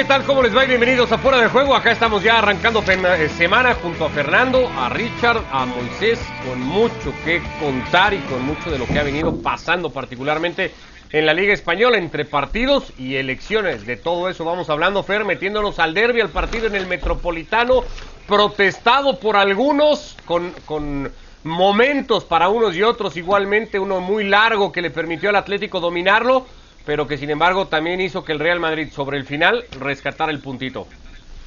¿qué tal? ¿Cómo les va? bienvenidos a Fuera de Juego. Acá estamos ya arrancando eh, semana junto a Fernando, a Richard, a Moisés, con mucho que contar y con mucho de lo que ha venido pasando, particularmente en la Liga Española, entre partidos y elecciones. De todo eso vamos hablando, Fer, metiéndonos al derby, al partido en el Metropolitano, protestado por algunos, con, con momentos para unos y otros igualmente, uno muy largo que le permitió al Atlético dominarlo pero que sin embargo también hizo que el Real Madrid sobre el final rescatara el puntito.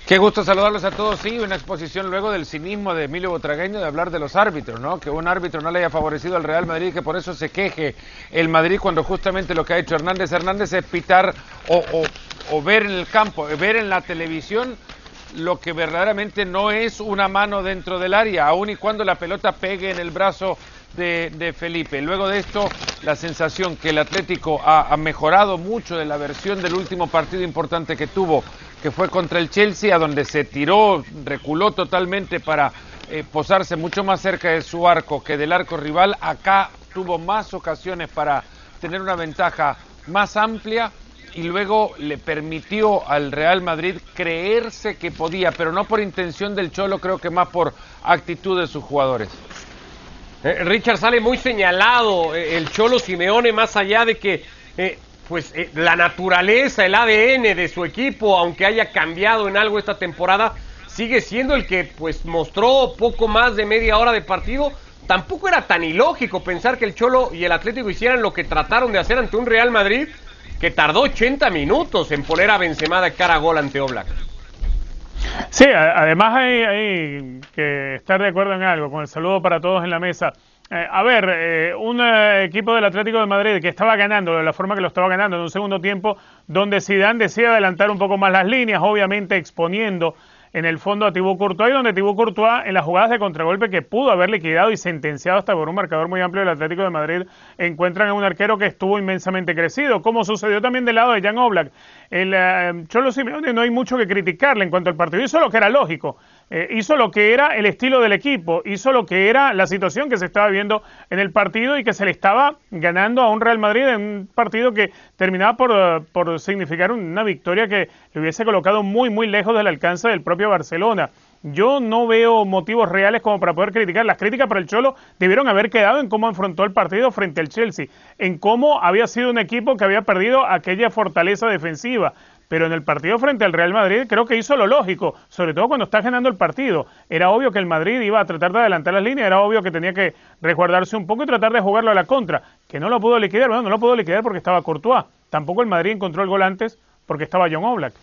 Qué gusto saludarlos a todos. Sí, una exposición luego del cinismo de Emilio Botragueño de hablar de los árbitros, ¿no? Que un árbitro no le haya favorecido al Real Madrid que por eso se queje el Madrid cuando justamente lo que ha hecho Hernández Hernández es pitar o, o ver en el campo, ver en la televisión lo que verdaderamente no es una mano dentro del área, aun y cuando la pelota pegue en el brazo de, Felipe. Luego de esto, la sensación que el Atlético ha, mejorado mucho de la versión del último partido importante que tuvo, que fue contra el Chelsea, a donde se tiró, reculó totalmente para eh, posarse mucho más cerca de su arco que del arco rival. Acá tuvo más ocasiones para tener una ventaja más amplia y luego le permitió al Real Madrid creerse que podía, pero no por intención del Cholo, creo que más por actitud de sus jugadores. Eh, Richard sale muy señalado, eh, el Cholo Simeone, más allá de que eh, pues la naturaleza, el ADN de su equipo, aunque haya cambiado en algo esta temporada, sigue siendo el que pues mostró poco más de media hora de partido. Tampoco era tan ilógico pensar que el Cholo y el Atlético hicieran lo que trataron de hacer ante un Real Madrid que tardó 80 minutos en poner a Benzema de cara a gol ante Oblak. Sí, además hay, que estar de acuerdo en algo, con el saludo para todos en la mesa. Eh, a ver, eh, un eh, equipo del Atlético de Madrid que estaba ganando de la forma que lo estaba ganando en un segundo tiempo, donde Zidane decía adelantar un poco más las líneas, obviamente exponiendo en el fondo a Thibaut Courtois, donde Thibaut Courtois en las jugadas de contragolpe que pudo haber liquidado y sentenciado hasta por un marcador muy amplio del Atlético de Madrid, encuentran a un arquero que estuvo inmensamente crecido, como sucedió también del lado de Jan Oblak. El uh, Cholo Simeone no hay mucho que criticarle en cuanto al partido, hizo lo que era lógico, eh, hizo lo que era el estilo del equipo, hizo lo que era la situación que se estaba viendo en el partido y que se le estaba ganando a un Real Madrid en un partido que terminaba por, eh, por significar una victoria que le hubiese colocado muy, muy lejos del alcance del propio Barcelona. Yo no veo motivos reales como para poder criticar. Las críticas para el Cholo debieron haber quedado en cómo enfrentó el partido frente al Chelsea, en cómo había sido un equipo que había perdido aquella fortaleza defensiva pero en el partido frente al Real Madrid creo que hizo lo lógico, sobre todo cuando está ganando el partido. Era obvio que el Madrid iba a tratar de adelantar las líneas, era obvio que tenía que resguardarse un poco y tratar de jugarlo a la contra, que no lo pudo liquidar, bueno, no lo pudo liquidar porque estaba Courtois. Tampoco el Madrid encontró el gol antes porque estaba John Oblak.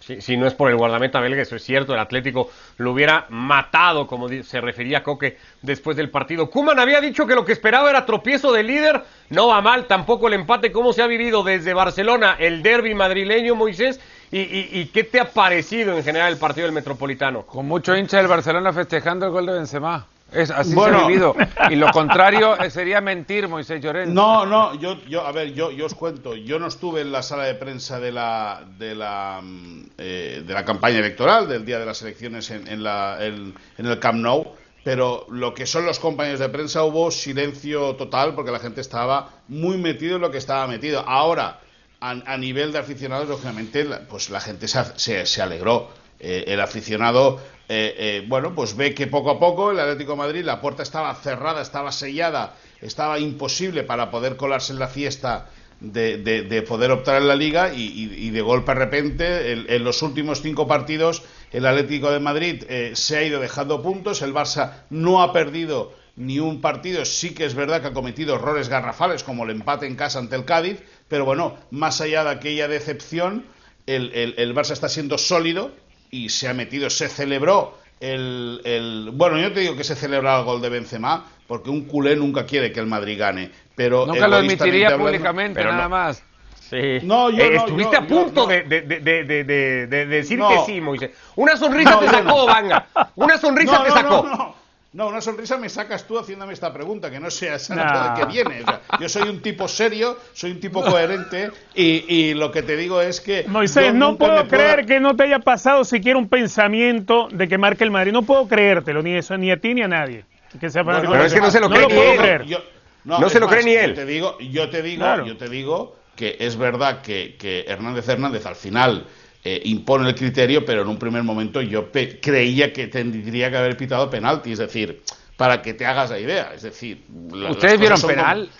Sí, si no es por el guardameta belga, eso es cierto, el Atlético lo hubiera matado, como se refería Coque después del partido. Kuman había dicho que lo que esperaba era tropiezo de líder, no va mal tampoco el empate, cómo se ha vivido desde Barcelona el derby madrileño, Moisés, y, y, qué te ha parecido en general el partido del Metropolitano. Con mucho hincha del Barcelona festejando el gol de Benzema. Es, así se ha vivido. Y lo contrario sería mentir, Moisés Llorente. No, no, yo, yo, a ver, yo, yo os cuento. Yo no estuve en la sala de prensa de la, de la, mm, eh, de la campaña electoral, del día de las elecciones en, en, la, en, el Camp Nou, pero lo que son los compañeros de prensa hubo silencio total porque la gente estaba muy metido en lo que estaba metido. Ahora, a, nivel de aficionados, lógicamente, pues la gente se, se alegró. Eh, el aficionado, eh, eh, bueno, pues ve que poco a poco el Atlético de Madrid, la puerta estaba cerrada, estaba sellada, estaba imposible para poder colarse en la fiesta de, poder optar en la liga y, de golpe de repente, en, los últimos cinco partidos, el Atlético de Madrid se ha ido dejando puntos, el Barça no ha perdido ni un partido, sí que es verdad que ha cometido errores garrafales como el empate en casa ante el Cádiz, pero bueno, más allá de aquella decepción, el, el Barça está siendo sólido, y se ha metido, se celebró el, el, bueno, yo te digo que se celebra el gol de Benzema porque un culé nunca quiere que el Madrid gane, pero nunca lo admitiría públicamente nada más. Sí. No, yo, eh, estuviste a punto de, de, de, de, decir que sí, Moisés. Una sonrisa te sacó, Vanga. Una sonrisa te sacó. No, una sonrisa me sacas tú haciéndome esta pregunta, que no sea esa de que viene. yo soy un tipo serio, soy un tipo coherente y, lo que te digo es que... Moisés, no puedo creer que no te haya pasado siquiera un pensamiento de que marque el Madrid. No puedo creértelo, ni eso, ni a ti ni a nadie. Que sea pero es que no se lo cree ni él. no, se lo cree ni él. Yo te digo, yo te digo, yo te digo que es verdad que, que Hernández Hernández al final eh, impone el criterio, pero en un primer momento yo creía que tendría que haber pitado penalti, es decir, para que te hagas la idea. Es decir, ¿ustedes vieron penal?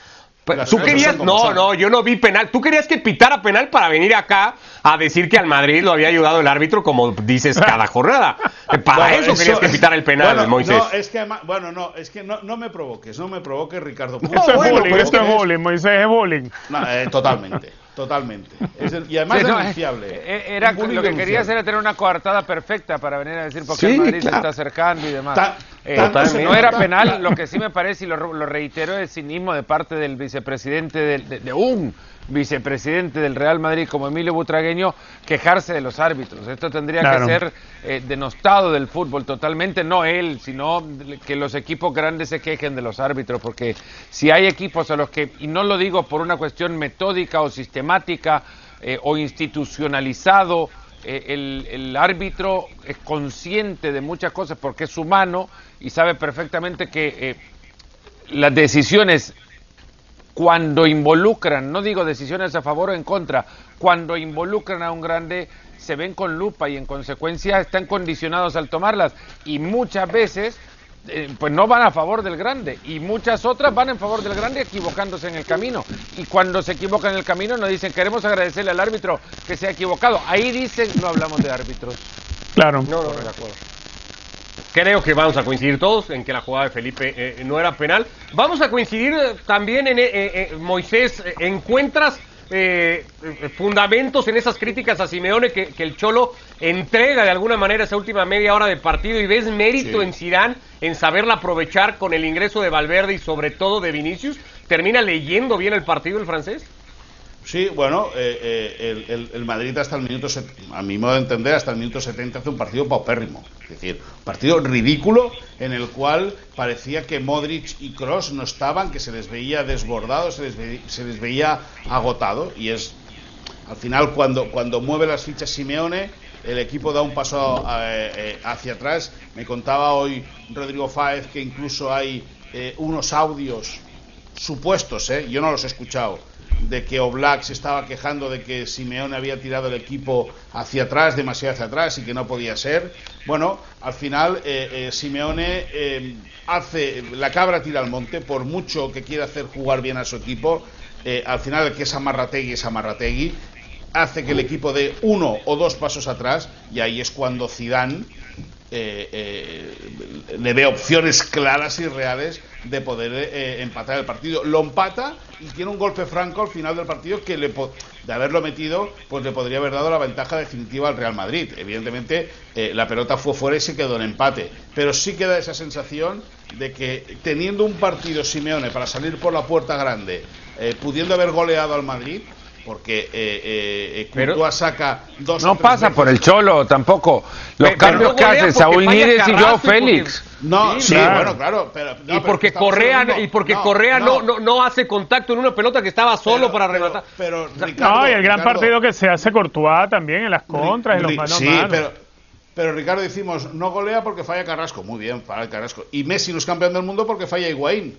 Tú querías, no, no, yo no vi penal. Tú querías que pitara penal para venir acá a decir que al Madrid lo había ayudado el árbitro, como dices cada jornada. Para eso, querías que pitara el penal, Moisés. No, es que, bueno, no, es que no, no me provoques, no me provoques, Ricardo. No, esto es bullying, esto es bullying, Moisés es bullying. Eh, totalmente. Totalmente. y además es denunciable. Eh, eh, era, lo que querías era tener una coartada perfecta para venir a decir porque el Madrid se está acercando y demás. no era penal, lo que sí me parece, y lo, reitero, es cinismo de parte del vicepresidente de un vicepresidente del Real Madrid como Emilio Butragueño quejarse de los árbitros. Esto tendría que ser eh, denostado del fútbol totalmente, no él, sino que los equipos grandes se quejen de los árbitros, porque si hay equipos a los que, y no lo digo por una cuestión metódica o sistemática eh, o institucionalizado, eh, el, el, árbitro es consciente de muchas cosas porque es humano y sabe perfectamente que las decisiones cuando involucran, no digo decisiones a favor o en contra, cuando involucran a un grande se ven con lupa y en consecuencia están condicionados al tomarlas. Y muchas veces eh, pues no van a favor del grande y muchas otras van en favor del grande equivocándose en el camino. Y cuando se equivocan en el camino nos dicen queremos agradecerle al árbitro que se ha equivocado ahí dicen no hablamos de árbitros claro. No, no, de acuerdo Creo que vamos a coincidir todos en que la jugada de Felipe eh, no era penal. Vamos a coincidir eh, también en eh, Moisés. ¿Encuentras fundamentos en esas críticas a Simeone que, el Cholo entrega de alguna manera esa última media hora de partido y ves mérito en Zidane en saberla aprovechar con el ingreso de Valverde y sobre todo de Vinicius? ¿Termina leyendo bien el partido el francés? Sí, bueno, eh, eh, el, Madrid hasta el minuto, a mi modo de entender, hasta el minuto 70 hace un partido paupérrimo. Es decir, un partido ridículo en el cual parecía que Modric y Cross no estaban, que se les veía desbordados, se les, se les veía agotado. Y es, al final, cuando, cuando mueve las fichas Simeone, el equipo da un paso eh, hacia atrás. Me contaba hoy Rodrigo Fáez que incluso hay unos audios supuestos, yo no los he escuchado de que Oblak se estaba quejando de que Simeone había tirado el equipo hacia atrás, demasiado hacia atrás y que no podía ser. Bueno, al final eh, eh, Simeone eh, hace la cabra tira al monte, por mucho que quiera hacer jugar bien a su equipo, al final el que es Amarrategui es Amarrategui, hace que el equipo dé uno o dos pasos atrás y ahí es cuando Zidane eh, eh, le ve opciones claras y reales de poder eh, empatar el partido. Lo empata y tiene un golpe franco al final del partido que le de haberlo metido, pues le podría haber dado la ventaja definitiva al Real Madrid. Evidentemente, la pelota fue fuera y se quedó en empate. Pero sí queda esa sensación de que teniendo un partido Simeone para salir por la puerta grande, pudiendo haber goleado al Madrid, porque eh, eh, saca dos no pasa por el cholo tampoco los cambios que hace Saúl Níguez y Joao Félix. No sí, bueno claro pero, y porque Correa y porque Correa no, no, no hace contacto en una pelota que estaba solo para rematar. pero, no y el gran partido que se hace Courtois también en las contras en los sí, pero pero Ricardo decimos no golea porque falla Carrasco. Muy bien falla Carrasco. Y Messi no es campeón del mundo porque falla Higuaín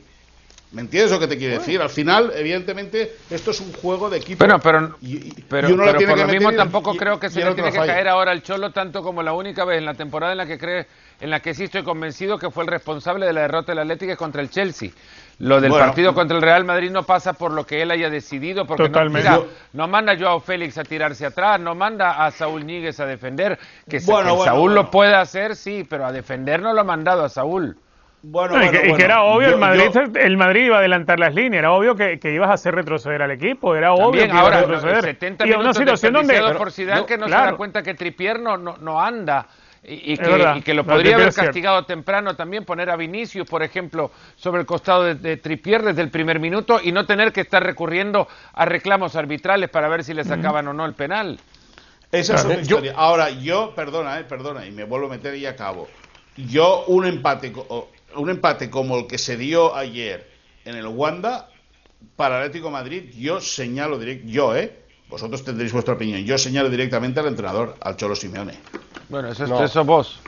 ¿Me entiendes lo que te quiere decir? Al final, evidentemente, esto es un juego de equipo. Bueno, pero, pero, por lo mismo tampoco creo que se le tiene que caer ahora al Cholo tanto como la única vez en la temporada en la que cree, en la que sí estoy convencido que fue el responsable de la derrota del Atlético contra el Chelsea. Lo del partido contra el Real Madrid no pasa por lo que él haya decidido, porque no, no, manda a Joao Félix a tirarse atrás, no manda a Saúl Níguez a defender, que, Saúl lo puede hacer, sí, pero a defender no lo ha mandado a Saúl. Bueno, y, que, era obvio, el, Madrid, el Madrid iba a adelantar las líneas, era obvio que, ibas a hacer retroceder al equipo, era obvio que ahora, a retroceder. 70 y una situación donde por Zidane que no se da cuenta que Tripier no, no, anda y, que, lo podría haber castigado temprano también, poner a Vinicius, por ejemplo, sobre el costado de, de, Tripier desde el primer minuto y no tener que estar recurriendo a reclamos arbitrales para ver si le sacaban o no el penal. Esa es otra historia. Ahora, yo, perdona, eh, perdona, y me vuelvo a meter y acabo. Yo, un empate, un empate como el que se dio ayer en el Wanda para Atlético Madrid, yo señalo directo, yo, ¿eh? Vosotros tendréis vuestra opinión. Yo señalo directamente al entrenador, al Cholo Simeone. Bueno, eso, es eso vos.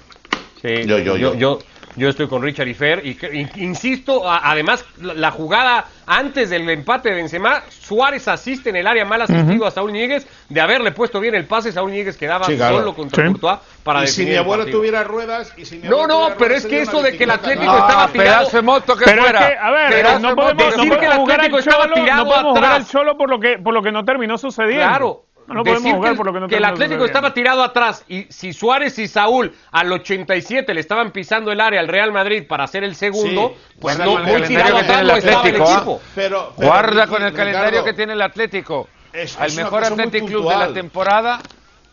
Sí, yo, yo, yo. Yo estoy con Richard y Fer. Y, insisto, a- además, la, la jugada antes del empate de Benzema, Suárez asiste en el área mal asistido a Saúl Ñíguez. De haberle puesto bien el pase, Saúl Ñíguez quedaba Sí, claro. solo contra Sí. Courtois para y si definir mi el abuelo tuviera ruedas y si mi No, no, pero es que eso de que el. Atlético No, estaba tirado- pedazo de moto que Pero es fuera. que, a ver, Pedazo no de podemos, moto no decir que podemos el Atlético estaba Cholo, tirado no podemos jugar al atrás. Cholo por lo que por lo que no terminó sucediendo. Claro. No Decir podemos jugar que, por lo que no que el Atlético estaba tirado atrás y si Suárez y Saúl al 87 le estaban pisando el área al Real Madrid para hacer el segundo, Sí, pues no, muy calendario tirado que atrás no el estaba el Atlético, ¿ah? equipo. Pero, pero, Guarda con el calendario Ricardo, que tiene el Atlético. Es- Al es mejor Athletic Club de la temporada.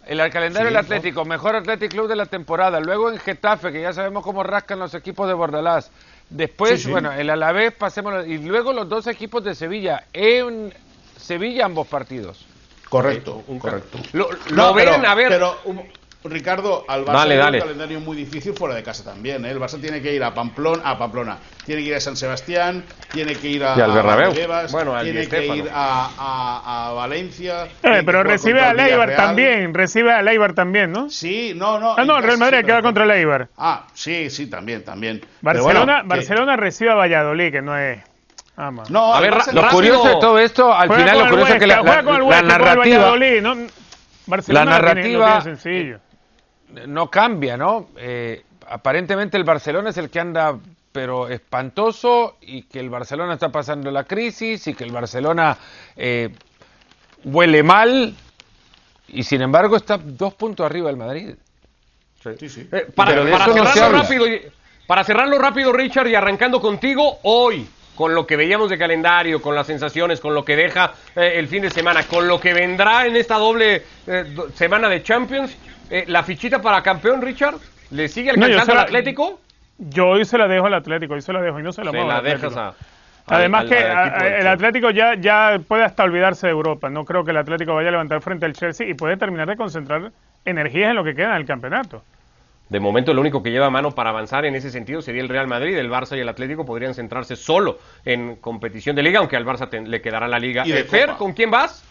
El calendario Sí, del Atlético, mejor Athletic Club de la temporada. Luego en Getafe, que ya sabemos cómo rascan los equipos de Bordalás. Después, Sí, sí. bueno, el Alavés, pasemos. Y luego los dos equipos de Sevilla. En Sevilla ambos partidos. Correcto, correcto. Lo, No, ven, pero, a ver. pero, um, Ricardo, al Barça Dale, tiene dale. un calendario muy difícil fuera de casa también. ¿eh? El Barça tiene que ir a Pamplona, a Pamplona, tiene que ir a San Sebastián, tiene que ir a, Y al a Bernabéu. Valdebebas, Bueno, al tiene que ir a, a- a Valencia. Eh, pero recibe a Leibar también, recibe a Leibar también, ¿no? Sí, no, no. Ah, no, el Real Madrid sí, queda contra el Eibar. Ah, sí, sí, también, también. Barcelona, bueno, que- Barcelona recibe a Valladolid, que no es. Ah. No, A ver, Lo rápido. curioso de todo esto, al Juega final lo curioso es que la, la- la narrativa Valladolid, ¿no? Barcelona La lo tiene- lo narrativa- tiene sencillo. no cambia, ¿no? Eh, aparentemente el Barcelona es el que anda pero espantoso y que el Barcelona está pasando la crisis y que el Barcelona eh, huele mal y sin embargo está dos puntos arriba del Madrid. Sí, sí. Eh, para, Pero de para eso no se cerrarlo rápido, para cerrarlo rápido, Richard, y arrancando contigo, hoy, con lo que veíamos de calendario, con las sensaciones, con lo que deja eh, el fin de semana, con lo que vendrá en esta doble eh, do- semana de Champions, eh, la fichita para campeón, Richard, ¿le sigue No, alcanzando al la- Atlético? Yo hoy se la dejo al Atlético, hoy se la dejo y no se la Se la dejas a... Además al- que al el. Atlético ya, ya puede hasta olvidarse de Europa. No creo que el Atlético vaya a levantar frente al Chelsea y puede terminar de concentrar energías en lo que queda en el campeonato. De momento el único que lleva mano para avanzar en ese sentido sería el Real Madrid. El Barça y el Atlético podrían centrarse solo en competición de liga, aunque al Barça te- le quedará la liga. Y de Eh, Fer, Copa. ¿con quién vas?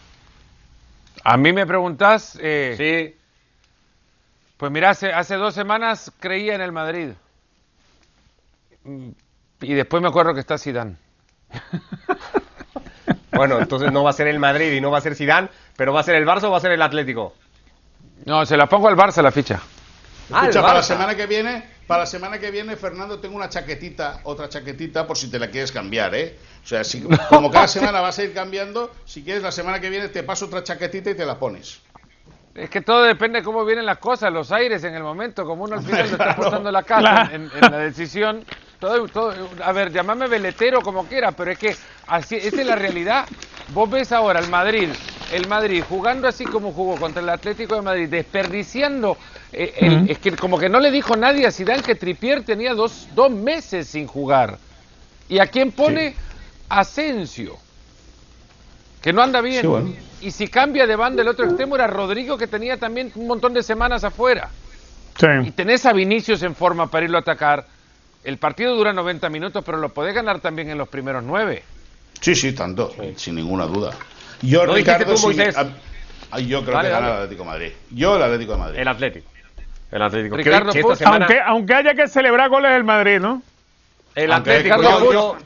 A mí me preguntas, eh, Sí. pues mira, hace, hace dos semanas creía en el Madrid Mm, y después me acuerdo que está Zidane. Bueno, entonces no va a ser el Madrid y no va a ser Zidane, pero va a ser el Barça o va a ser el Atlético. No, se la pongo al Barça la ficha. Ah, Escucha, para la semana que viene, para la semana que viene, Fernando, tengo una chaquetita, otra chaquetita por si te la quieres cambiar, ¿eh? O sea, si, como cada semana vas a ir cambiando, si quieres la semana que viene te paso otra chaquetita y te la pones. Es que todo depende de cómo vienen las cosas, los aires en el momento, como uno al final le está Claro. apostando la casa Claro. en, en la decisión. Todo, todo, a ver, llamame veletero como quiera, pero es que así, esa es la realidad. Vos ves ahora el Madrid, el Madrid jugando así como jugó contra el Atlético de Madrid, desperdiciando. eh, el- Es que como que no le dijo nadie a Zidane que Tripier tenía dos, dos meses sin jugar. ¿Y a quién pone? Asensio que no anda bien. Sí, bueno. Y si cambia de banda el otro extremo era Rodrigo que tenía también un montón de semanas afuera. Y tenés a Vinicius en forma para irlo a atacar. El partido dura 90 minutos, pero lo podés ganar también en los primeros nueve. Sí, sí, tanto, sin ninguna duda. Yo, ¿No Ricardo, tú, a- yo creo Dale, que gana dale. el Atlético de Madrid. Yo el Atlético de Madrid. El Atlético. El Atlético. Ricardo hoy- que esta Puig, semana- Aunque, aunque haya que celebrar goles del Madrid, ¿no? El aunque Atlético, yo- yo-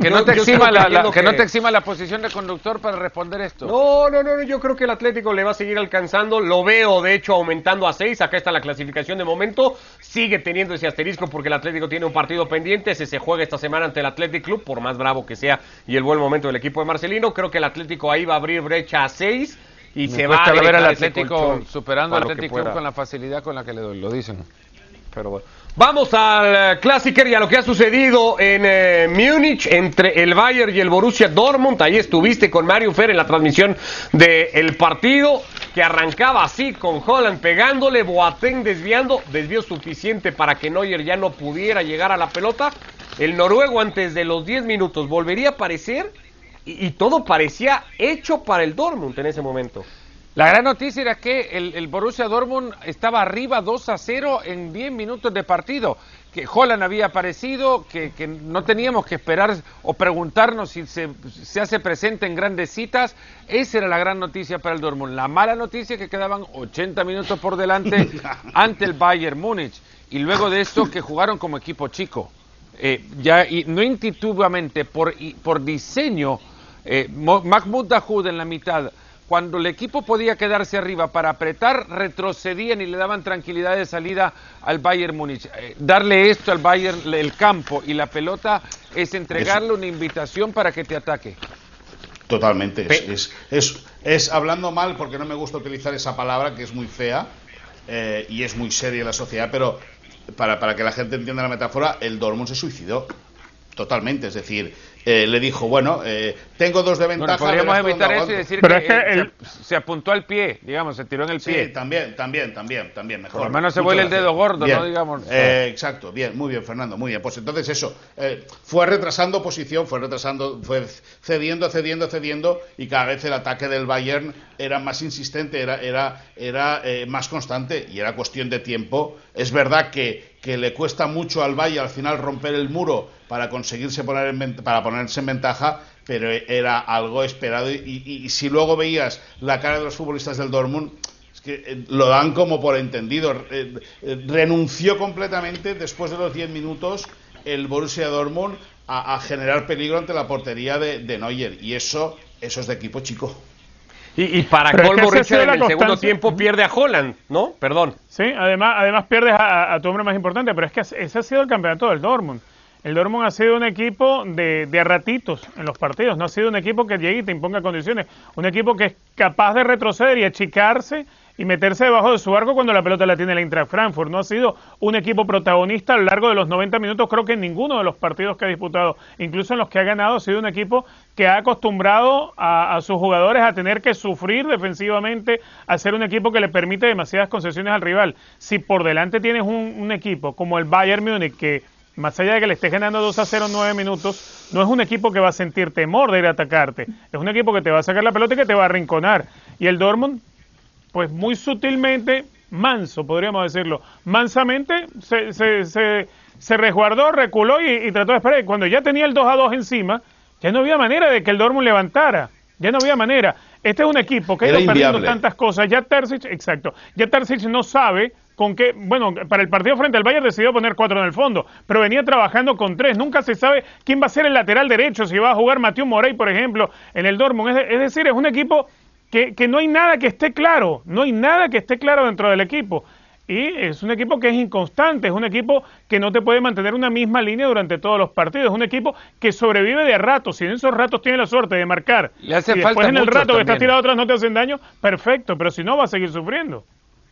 Que no te exima la, que no te exima la posición de conductor para responder esto. No, no, no, no, yo creo que el Atlético le va a seguir alcanzando. Lo veo, de hecho, aumentando a 6. Acá está la clasificación de momento. Sigue teniendo ese asterisco porque el Atlético tiene un partido pendiente. Ese se juega esta semana ante el Athletic Club, por más bravo que sea y el buen momento del equipo de Marcelino. Creo que el Atlético ahí va a abrir brecha a 6 y Me se va a ver al Atlético superando al Atlético Club con la facilidad con la que le doy, lo dicen. Pero bueno. Vamos al eh, Clásico y a lo que ha sucedido en eh, Múnich entre el Bayern y el Borussia Dortmund. Ahí estuviste con Mario Fer en la transmisión del partido que arrancaba así con Holland pegándole, Boateng desviando, desvió suficiente para que Neuer ya no pudiera llegar a la pelota. El noruego antes de los 10 minutos volvería a aparecer y todo parecía hecho para el Dortmund en ese momento. La gran noticia era que el, el Borussia Dortmund estaba arriba 2 a 0 en 10 minutos de partido. Que Holland había aparecido, que, que no teníamos que esperar o preguntarnos si se, se hace presente en grandes citas. Esa era la gran noticia para el Dortmund. La mala noticia es que quedaban 80 minutos por delante ante el Bayern Múnich. y luego de eso que jugaron como equipo chico. Eh, ya y no intuitivamente, por, por diseño, eh, Mahmoud Dahoud en la mitad, cuando el equipo podía quedarse arriba para apretar, retrocedían y le daban tranquilidad de salida al Bayern Múnich. Eh, darle esto al Bayern, el campo y la pelota, es entregarle una invitación para que te ataque. Totalmente. Es, es, es, hablando mal, porque no me gusta utilizar esa palabra que es muy fea eh, y es muy seria en la sociedad, pero para, para que la gente entienda la metáfora, el Dortmund se suicidó. Totalmente, es decir, eh, le dijo, bueno, eh, tengo dos de ventaja. podríamos evitar eso y decir que, se, apuntó al pie, digamos, se tiró en el pie. Sí, también, también, también, también, mejor. Por lo menos se vuelve el dedo gordo, ¿no? Digamos. Eh, exacto, bien, muy bien, Fernando, muy bien. Pues entonces eso, fue retrasando posición, fue retrasando, fue cediendo, cediendo, cediendo, y cada vez el ataque del Bayern era más insistente, era, era, era más constante, y era cuestión de tiempo. Es verdad que que le cuesta mucho al Valle al final romper el muro para conseguirse poner en, para ponerse en ventaja, pero era algo esperado y, si luego veías la cara de los futbolistas del Dortmund es que eh, lo dan como por entendido. Eh, eh, renunció completamente después de los 10 minutos el Borussia Dortmund a, generar peligro ante la portería de, de Neuer y eso eso es de equipo chico. Y, para colmo, Richard, en el segundo tiempo pierde a Holland, ¿no? Perdón. Sí, además, además pierdes a, tu hombre más importante, pero es que ese ha sido el campeonato del Dortmund. El Dortmund ha sido un equipo de, de ratitos en los partidos, no ha sido un equipo que llegue y te imponga condiciones, un equipo que es capaz de retroceder y achicarse y meterse debajo de su arco cuando la pelota la tiene el Eintracht Frankfurt. No ha sido un equipo protagonista a lo largo de los 90 minutos, creo que en ninguno de los partidos que ha disputado, incluso en los que ha ganado, ha sido un equipo que ha acostumbrado a, sus jugadores a tener que sufrir defensivamente, a ser un equipo que le permite demasiadas concesiones al rival. Si por delante tienes un, un equipo como el Bayern Múnich que más allá de que le estés ganando 2 a 0 en 9 minutos, no es un equipo que va a sentir temor de ir a atacarte. Es un equipo que te va a sacar la pelota y que te va a arrinconar. Y el Dortmund pues muy sutilmente, manso, podríamos decirlo, mansamente se, se, se, resguardó, reculó y, trató de esperar. Cuando ya tenía el 2 a 2 encima, ya no había manera de que el Dortmund levantara. Ya no había manera. Este es un equipo que ha ido perdiendo tantas cosas. Ya Terzic, exacto, ya Terzic no sabe con qué, bueno, para el partido frente al Bayern decidió poner cuatro en el fondo, pero venía trabajando con tres. Nunca se sabe quién va a ser el lateral derecho, si va a jugar Mateo Morey, por ejemplo, en el Dortmund. es decir, es un equipo que, no hay nada que esté claro, no hay nada que esté claro dentro del equipo. Y es un equipo que es inconstante, es un equipo que no te puede mantener una misma línea durante todos los partidos, es un equipo que sobrevive de ratos, si en esos ratos tiene la suerte de marcar y después en el rato que estás tirado atrás no te hacen daño, perfecto, pero si no va a seguir sufriendo.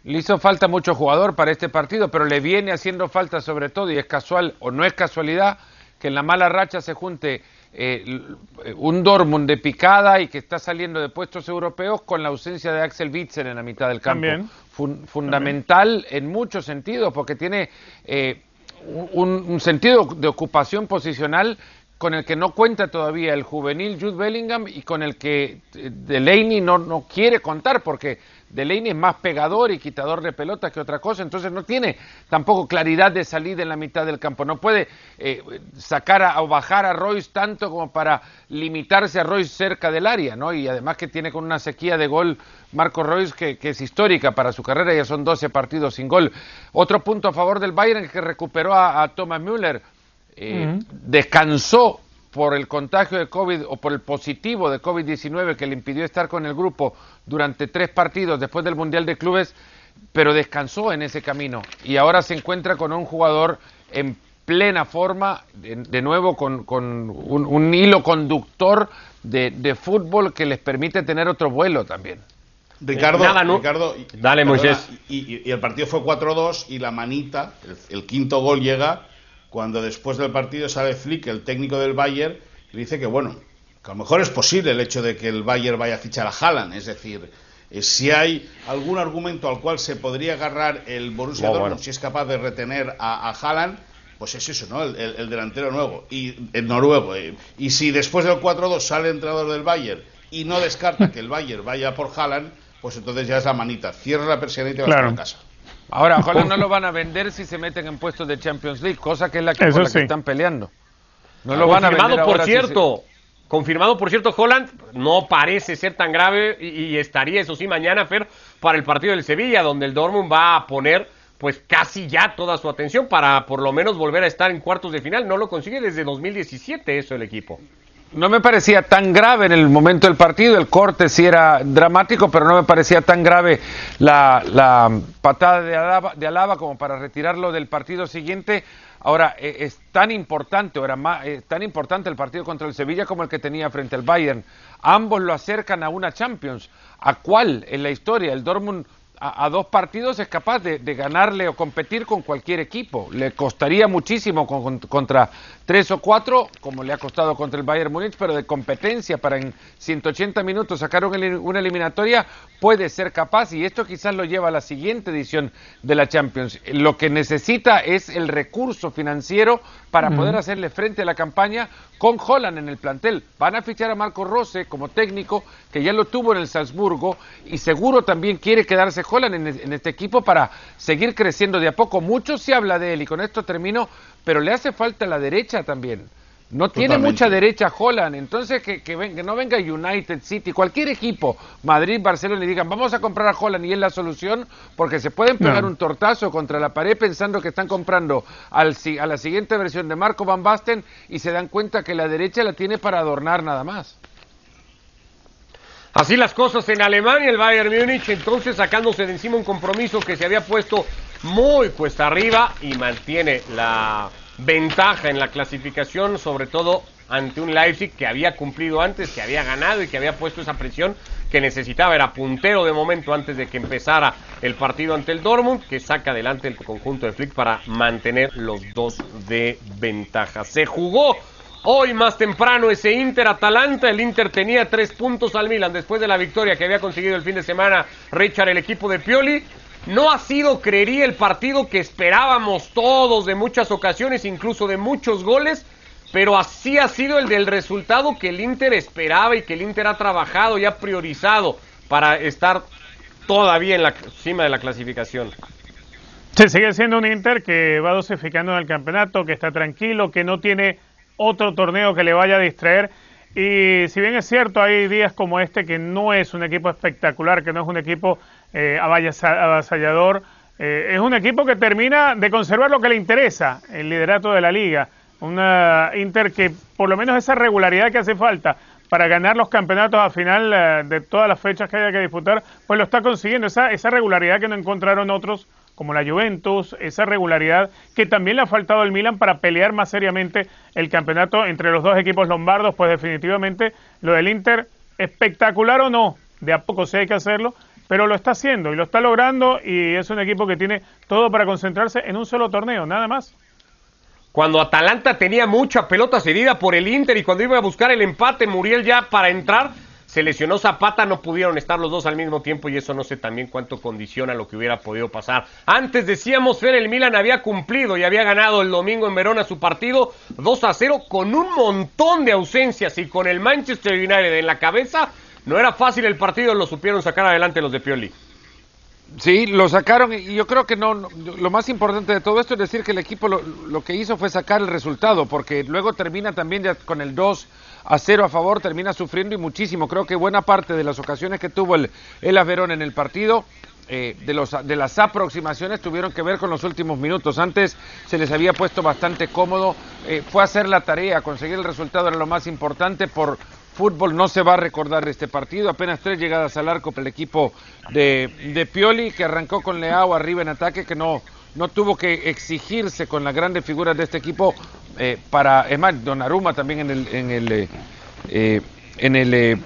Le hizo falta mucho jugador para este partido, pero le viene haciendo falta sobre todo, y es casual o no es casualidad, que en la mala racha se junte eh, un Dortmund de picada y que está saliendo de puestos europeos con la ausencia de Axel Witzel en la mitad del campo. fundamental en muchos sentidos, porque tiene eh, un, sentido de ocupación posicional con el que no cuenta todavía el juvenil Jude Bellingham y con el que eh, Delaney no, no quiere contar, porque Delaney es más pegador y quitador de pelotas que otra cosa, entonces no tiene tampoco claridad de salida en la mitad del campo. No puede eh, sacar o bajar a Royce tanto como para limitarse a Royce cerca del área, ¿no? Y además que tiene con una sequía de gol Marco Royce que, es histórica para su carrera, ya son 12 partidos sin gol. Otro punto a favor del Bayern es que recuperó a, Thomas Müller, eh, descansó por el contagio de COVID o por el positivo de COVID-19 que le impidió estar con el grupo durante tres partidos después del Mundial de Clubes, pero descansó en ese camino y ahora se encuentra con un jugador en plena forma, de, nuevo con, un, hilo conductor de, fútbol que les permite tener otro vuelo también. Ricardo, Ricardo dale Moisés. Y, el partido fue 4-2 y la manita, el quinto gol llega cuando después del partido sale Flick, el técnico del Bayern, y dice que bueno, que a lo mejor es posible el hecho de que el Bayern vaya a fichar a Haaland, es decir, eh, si hay algún argumento al cual se podría agarrar el Borussia Dortmund, si es capaz de retener a, a Haaland, pues es eso, ¿no? El, delantero nuevo y el noruego. Eh, y si después del 4-2 sale el entrenador del Bayern y no descarta que el Bayern vaya por Haaland, pues entonces ya es la manita. Cierra la persiana y te vas a casa. Ahora, ojalá no lo van a vender si se meten en puestos de Champions League, cosa que es la que, por la que están peleando. No lo van a vender por cierto. Confirmado, por cierto, Holland no parece ser tan grave y, estaría, eso sí, mañana, Fer, para el partido del Sevilla, donde el Dortmund va a poner pues casi ya toda su atención para por lo menos volver a estar en cuartos de final. No lo consigue desde 2017 eso el equipo. No me parecía tan grave en el momento del partido, el corte sí era dramático, pero no me parecía tan grave la, patada de Alaba, de Alaba, como para retirarlo del partido siguiente. Ahora, eh, es tan importante, era es tan importante el partido contra el Sevilla como el que tenía frente al Bayern. Ambos lo acercan a una Champions. ¿A cuál en la historia? El Dortmund a, dos partidos es capaz de, ganarle o competir con cualquier equipo. Le costaría muchísimo contra tres o cuatro, como le ha costado contra el Bayern Múnich, pero de competencia para en 180 minutos sacar una eliminatoria puede ser capaz y esto quizás lo lleva a la siguiente edición de la Champions. Lo que necesita es el recurso financiero para poder hacerle frente a la campaña con Holland en el plantel. Van a fichar a Marco Rose como técnico, que ya lo tuvo en el Salzburgo, y seguro también quiere quedarse Holland en, este equipo para seguir creciendo de a poco. Mucho se habla de él, y con esto termino, pero le hace falta la derecha también. No tiene mucha derecha Holland, entonces que, que, no venga United City, cualquier equipo, Madrid, Barcelona, y digan vamos a comprar a Holland y es la solución, porque se pueden pegar un tortazo contra la pared pensando que están comprando al, a la siguiente versión de Marco Van Basten y se dan cuenta que la derecha la tiene para adornar nada más. Así las cosas en Alemania, el Bayern Múnich entonces sacándose de encima un compromiso que se había puesto muy cuesta arriba y mantiene la ventaja en la clasificación, sobre todo ante un Leipzig que había cumplido antes, que había ganado y que había puesto esa presión que necesitaba. Era puntero de momento antes de que empezara el partido ante el Dortmund, que saca adelante el conjunto de Flick para mantener los dos de ventaja. Se jugó hoy más temprano ese Inter-Atalanta. El Inter tenía tres puntos al Milan después de la victoria que había conseguido el fin de semana Richard, el equipo de Pioli. No ha sido, creería, el partido que esperábamos todos de muchas ocasiones, incluso de muchos goles, pero así ha sido el del resultado que el Inter esperaba y que el Inter ha trabajado y ha priorizado para estar todavía en la cima de la clasificación. Se sigue siendo un Inter que va dosificando en el campeonato, que está tranquilo, que no tiene otro torneo que le vaya a distraer. Y si bien es cierto, hay días como este que no es un equipo espectacular, que no es un equipo eh, avasallador. Eh, es un equipo que termina de conservar lo que le interesa, el liderato de la liga. Una Inter que por lo menos esa regularidad que hace falta para ganar los campeonatos a final eh, de todas las fechas que haya que disputar, pues lo está consiguiendo. Esa, esa regularidad que no encontraron otros como la Juventus, esa regularidad que también le ha faltado al Milan para pelear más seriamente el campeonato entre los dos equipos lombardos, pues definitivamente lo del Inter, espectacular o no, de a poco sí hay que hacerlo, pero lo está haciendo y lo está logrando y es un equipo que tiene todo para concentrarse en un solo torneo, nada más. Cuando Atalanta tenía mucha pelota cedida por el Inter y cuando iba a buscar el empate, Muriel ya para entrar, se lesionó Zapata, no pudieron estar los dos al mismo tiempo y eso no sé también cuánto condiciona lo que hubiera podido pasar. Antes decíamos, Fer, el Milan había cumplido y había ganado el domingo en Verona su partido 2 a 0 con un montón de ausencias y con el Manchester United en la cabeza no era fácil el partido, lo supieron sacar adelante los de Pioli. Sí, lo sacaron y yo creo que no, lo más importante de todo esto es decir que el equipo lo, que hizo fue sacar el resultado, porque luego termina también con el 2 a 0 a favor, termina sufriendo y muchísimo. Creo que buena parte de las ocasiones que tuvo el, el Averón en el partido eh, de, los, de las aproximaciones tuvieron que ver con los últimos minutos. Antes se les había puesto bastante cómodo, eh, fue hacer la tarea, conseguir el resultado era lo más importante por fútbol no se va a recordar este partido. Apenas tres llegadas al arco para el equipo de, de Pioli, que arrancó con Leao arriba en ataque, que no, no tuvo que exigirse con las grandes figuras de este equipo eh, para, es más, Donnarumma también en el, en el, eh, en el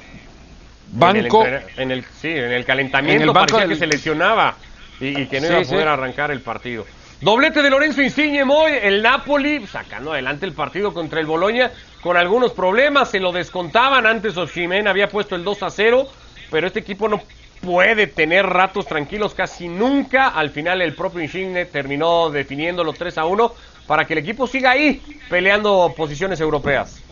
banco. En el, sí, en el calentamiento en el banco que se lesionaba y, que no iba a poder arrancar el partido. Doblete de Lorenzo Insigne Moy, el Napoli sacando adelante el partido contra el Boloña con algunos problemas, se lo descontaban, antes Oshimen había puesto el 2 a 0, pero este equipo no puede tener ratos tranquilos casi nunca, al final el propio Insigne terminó definiendo los 3 a 1 para que el equipo siga ahí peleando posiciones europeas.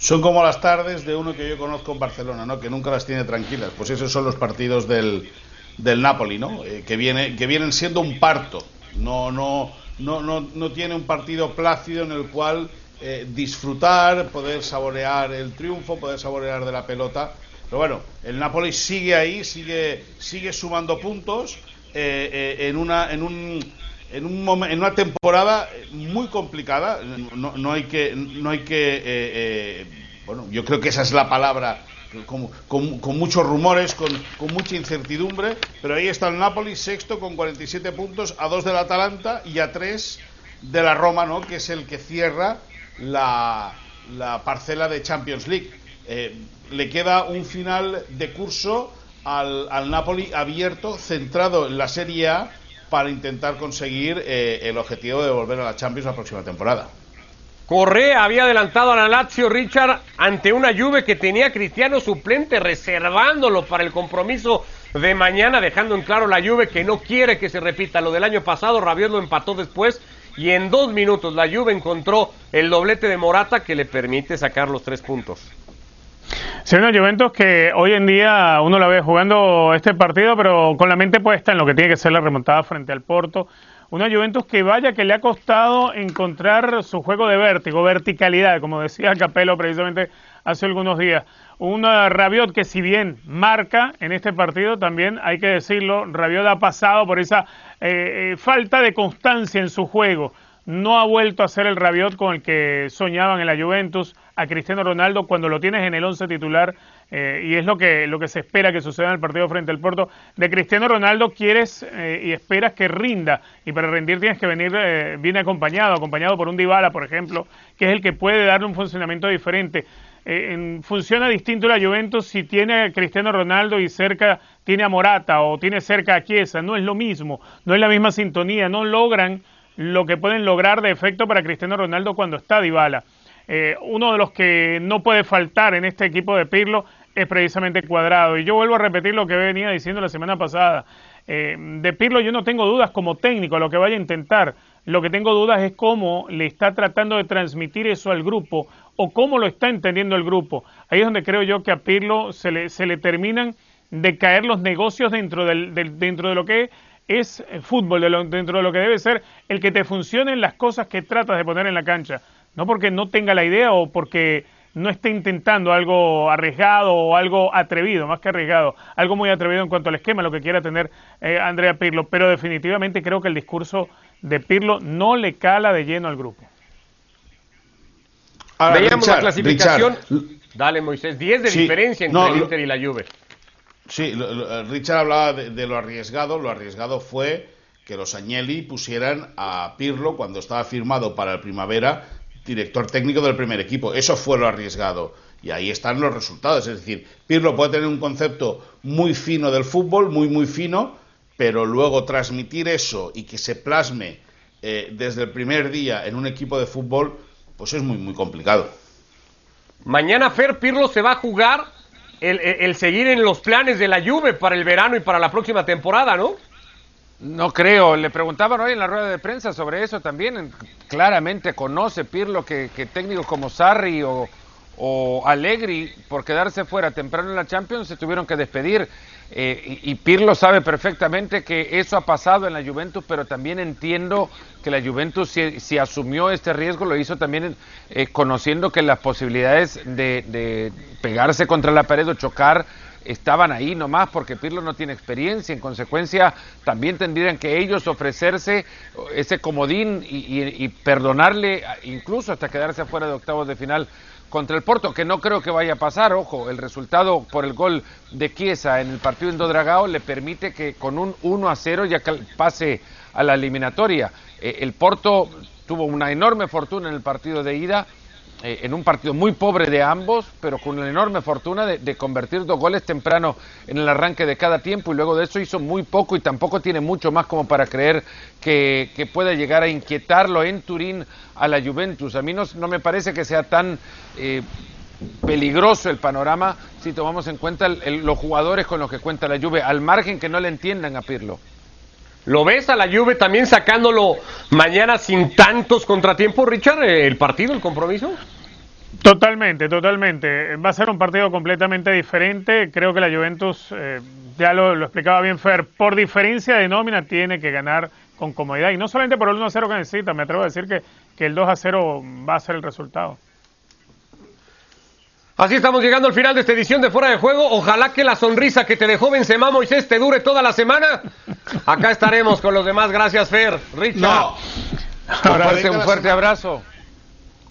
Son como las tardes de uno que yo conozco en Barcelona, ¿no? Que nunca las tiene tranquilas. Pues esos son los partidos del, del Napoli, ¿no? Eh, que, viene, que vienen siendo un parto. No, no, no, no, no tiene un partido plácido en el cual eh, disfrutar, poder saborear el triunfo, poder saborear de la pelota. Pero bueno, el Napoli sigue ahí, sigue, sigue sumando puntos eh, eh, en, una, en, un, en, un en una temporada muy complicada. No, no hay que, no hay que bueno, yo creo que esa es la palabra con, con, muchos rumores, con, con, mucha incertidumbre, pero ahí está el Napoli, sexto con 47 puntos, a dos del Atalanta y a tres de la Roma, ¿no? que es el que cierra la, la parcela de Champions League. Eh, le queda un final de curso al, al, Napoli abierto, centrado en la Serie A, para intentar conseguir eh, el objetivo de volver a la Champions la próxima temporada. Correa había adelantado a la Lazio Richard ante una Juve que tenía Cristiano suplente reservándolo para el compromiso de mañana, dejando en claro la Juve que no quiere que se repita lo del año pasado. Rabiot lo empató después y en dos minutos la Juve encontró el doblete de Morata que le permite sacar los tres puntos. Sí, una Juventus que hoy en día uno la ve jugando este partido, pero con la mente puesta en lo que tiene que ser la remontada frente al Porto. Una Juventus que vaya que le ha costado encontrar su juego de vértigo, verticalidad, como decía Capello precisamente hace algunos días. Una Rabiot que si bien marca en este partido, también hay que decirlo, Rabiot ha pasado por esa eh, eh, falta de constancia en su juego. No ha vuelto a ser el Rabiot con el que soñaban en la Juventus a Cristiano Ronaldo cuando lo tienes en el once titular eh, y es lo que, lo que se espera que suceda en el partido frente al Porto. De Cristiano Ronaldo quieres eh, y esperas que rinda, y para rendir tienes que venir eh, bien acompañado, acompañado por un Dybala, por ejemplo, que es el que puede darle un funcionamiento diferente. En, funciona distinto la Juventus si tiene a Cristiano Ronaldo y cerca tiene a Morata o tiene cerca a Chiesa, no es lo mismo, no es la misma sintonía, no logran lo que pueden lograr de efecto para Cristiano Ronaldo cuando está Dybala. Uno de los que no puede faltar en este equipo de Pirlo es precisamente cuadrado. Y yo vuelvo a repetir lo que venía diciendo la semana pasada. Eh, de Pirlo yo no tengo dudas como técnico a lo que vaya a intentar. Lo que tengo dudas es cómo le está tratando de transmitir eso al grupo o cómo lo está entendiendo el grupo. Ahí es donde creo yo que a Pirlo se le, se le terminan de caer los negocios dentro, del, dentro de lo que es fútbol, dentro de lo que debe ser el que te funcionen las cosas que tratas de poner en la cancha. No porque no tenga la idea o porque no esté intentando algo arriesgado o algo atrevido, más que arriesgado, algo muy atrevido en cuanto al esquema, lo que quiera tener eh, Andrea Pirlo, pero definitivamente creo que el discurso de Pirlo no le cala de lleno al grupo. Veíamos la clasificación. Dale, Moisés, 10 de diferencia entre el Inter y la Juve. Sí, Richard hablaba de, de, lo arriesgado. Lo arriesgado fue que los Agnelli pusieran a Pirlo cuando estaba firmado para el primavera director técnico del primer equipo. Eso fue lo arriesgado. Y ahí están los resultados. Es decir, Pirlo puede tener un concepto muy fino del fútbol, muy, muy fino, pero luego transmitir eso y que se plasme eh, desde el primer día en un equipo de fútbol, pues es muy, muy complicado. Mañana Fer Pirlo se va a jugar el, el seguir en los planes de la Juve para el verano y para la próxima temporada, ¿no? No creo, le preguntaban hoy en la rueda de prensa sobre eso también. Claramente conoce Pirlo que, que técnicos como Sarri o, o, Allegri, por quedarse fuera temprano en la Champions, se tuvieron que despedir. Eh, y, Pirlo sabe perfectamente que eso ha pasado en la Juventus, pero también entiendo que la Juventus, si, asumió este riesgo, lo hizo también eh, conociendo que las posibilidades de, de pegarse contra la pared o chocar estaban ahí nomás porque Pirlo no tiene experiencia, en consecuencia también tendrían que ellos ofrecerse ese comodín y, perdonarle incluso hasta quedarse afuera de octavos de final contra el Porto, que no creo que vaya a pasar, ojo, el resultado por el gol de Chiesa en el partido en Dodragao le permite que con un 1 a 0 ya pase a la eliminatoria. Eh, el Porto tuvo una enorme fortuna en el partido de ida, eh, en un partido muy pobre de ambos, pero con una enorme fortuna de, convertir dos goles temprano en el arranque de cada tiempo y luego de eso hizo muy poco y tampoco tiene mucho más como para creer que, pueda llegar a inquietarlo en Turín a la Juventus. A mí no, no me parece que sea tan eh, peligroso el panorama si tomamos en cuenta los jugadores con los que cuenta la Juve, al margen que no le entiendan a Pirlo. ¿Lo ves a la Juve también sacándolo mañana sin tantos contratiempos, Richard, el partido, el compromiso? Totalmente, totalmente. Va a ser un partido completamente diferente. Creo que la Juventus, eh, ya lo, explicaba bien Fer, por diferencia de nómina tiene que ganar con comodidad. Y no solamente por el 1-0 que necesita, me atrevo a decir que, que el 2-0 va a ser el resultado. Así estamos llegando al final de esta edición de Fuera de Juego. Ojalá que la sonrisa que te dejó Benzema Moisés te dure toda la semana. Acá estaremos con los demás. Gracias, Fer. Richard. No. Un fuerte, un fuerte abrazo.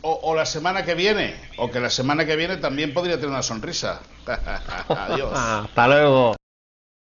O, o la semana que viene. O que la semana que viene también podría tener una sonrisa. Adiós. Hasta luego.